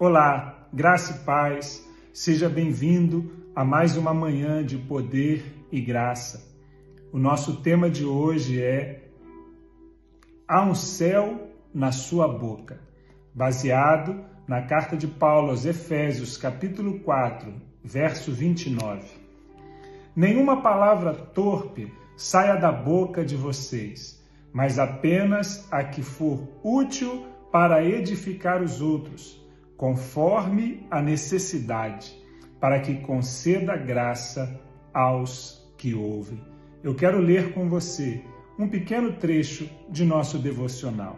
Olá, graça e paz, seja bem-vindo a mais uma manhã de poder e graça. O nosso tema de hoje é Há um céu na sua boca, baseado na carta de Paulo aos Efésios, capítulo 4, verso 29. Nenhuma palavra torpe saia da boca de vocês, mas apenas a que for útil para edificar os outros conforme a necessidade, para que conceda graça aos que ouvem. Eu quero ler com você um pequeno trecho de nosso devocional.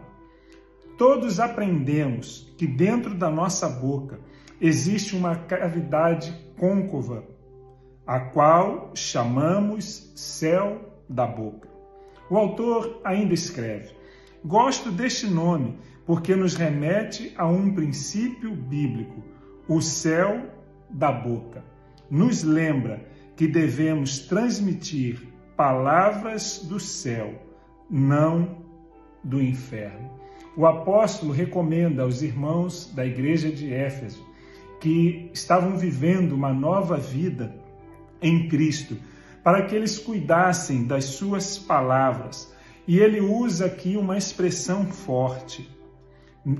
Todos aprendemos que dentro da nossa boca existe uma cavidade côncava, a qual chamamos céu da boca. O autor ainda escreve: Gosto deste nome porque nos remete a um princípio bíblico, o céu da boca. Nos lembra que devemos transmitir palavras do céu, não do inferno. O apóstolo recomenda aos irmãos da igreja de Éfeso, que estavam vivendo uma nova vida em Cristo, para que eles cuidassem das suas palavras. E ele usa aqui uma expressão forte: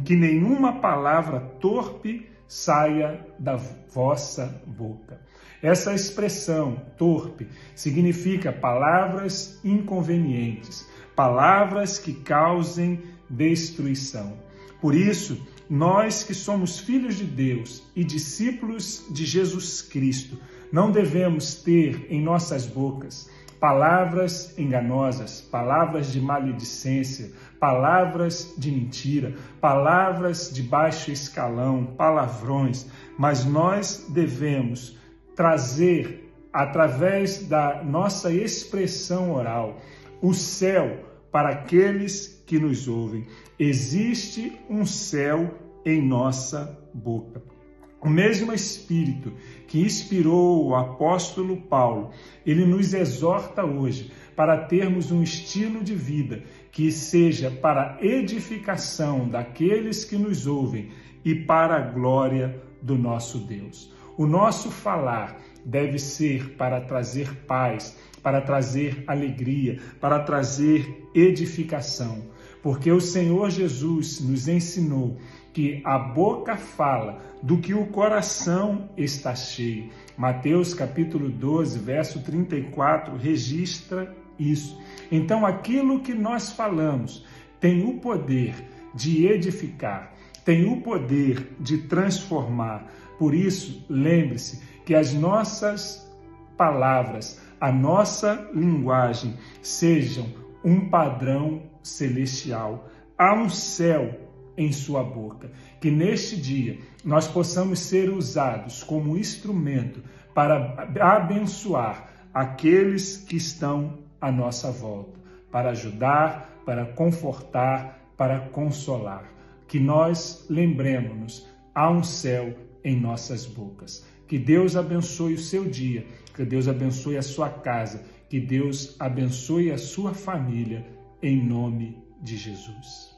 que nenhuma palavra torpe saia da vossa boca. Essa expressão torpe significa palavras inconvenientes, palavras que causem destruição. Por isso, nós que somos filhos de Deus e discípulos de Jesus Cristo, não devemos ter em nossas bocas palavras enganosas, palavras de maledicência, palavras de mentira, palavras de baixo escalão, palavrões, mas nós devemos trazer, através da nossa expressão oral, o céu para aqueles que nos ouvem. Existe um céu em nossa boca. O mesmo Espírito que inspirou o apóstolo Paulo, ele nos exorta hoje para termos um estilo de vida que seja para edificação daqueles que nos ouvem e para a glória do nosso Deus. O nosso falar deve ser para trazer paz, para trazer alegria, para trazer edificação, porque o Senhor Jesus nos ensinou que a boca fala do que o coração está cheio. Mateus capítulo 12, verso 34 registra isso. Então, aquilo que nós falamos tem o poder de edificar, tem o poder de transformar. Por isso, lembre-se que as nossas palavras, a nossa linguagem sejam um padrão celestial. Há um céu em sua boca. Que neste dia nós possamos ser usados como instrumento para abençoar aqueles que estão à nossa volta, para ajudar, para confortar, para consolar. Que nós lembremos-nos, há um céu em nossas bocas. Que Deus abençoe o seu dia, que Deus abençoe a sua casa, que Deus abençoe a sua família, em nome de Jesus.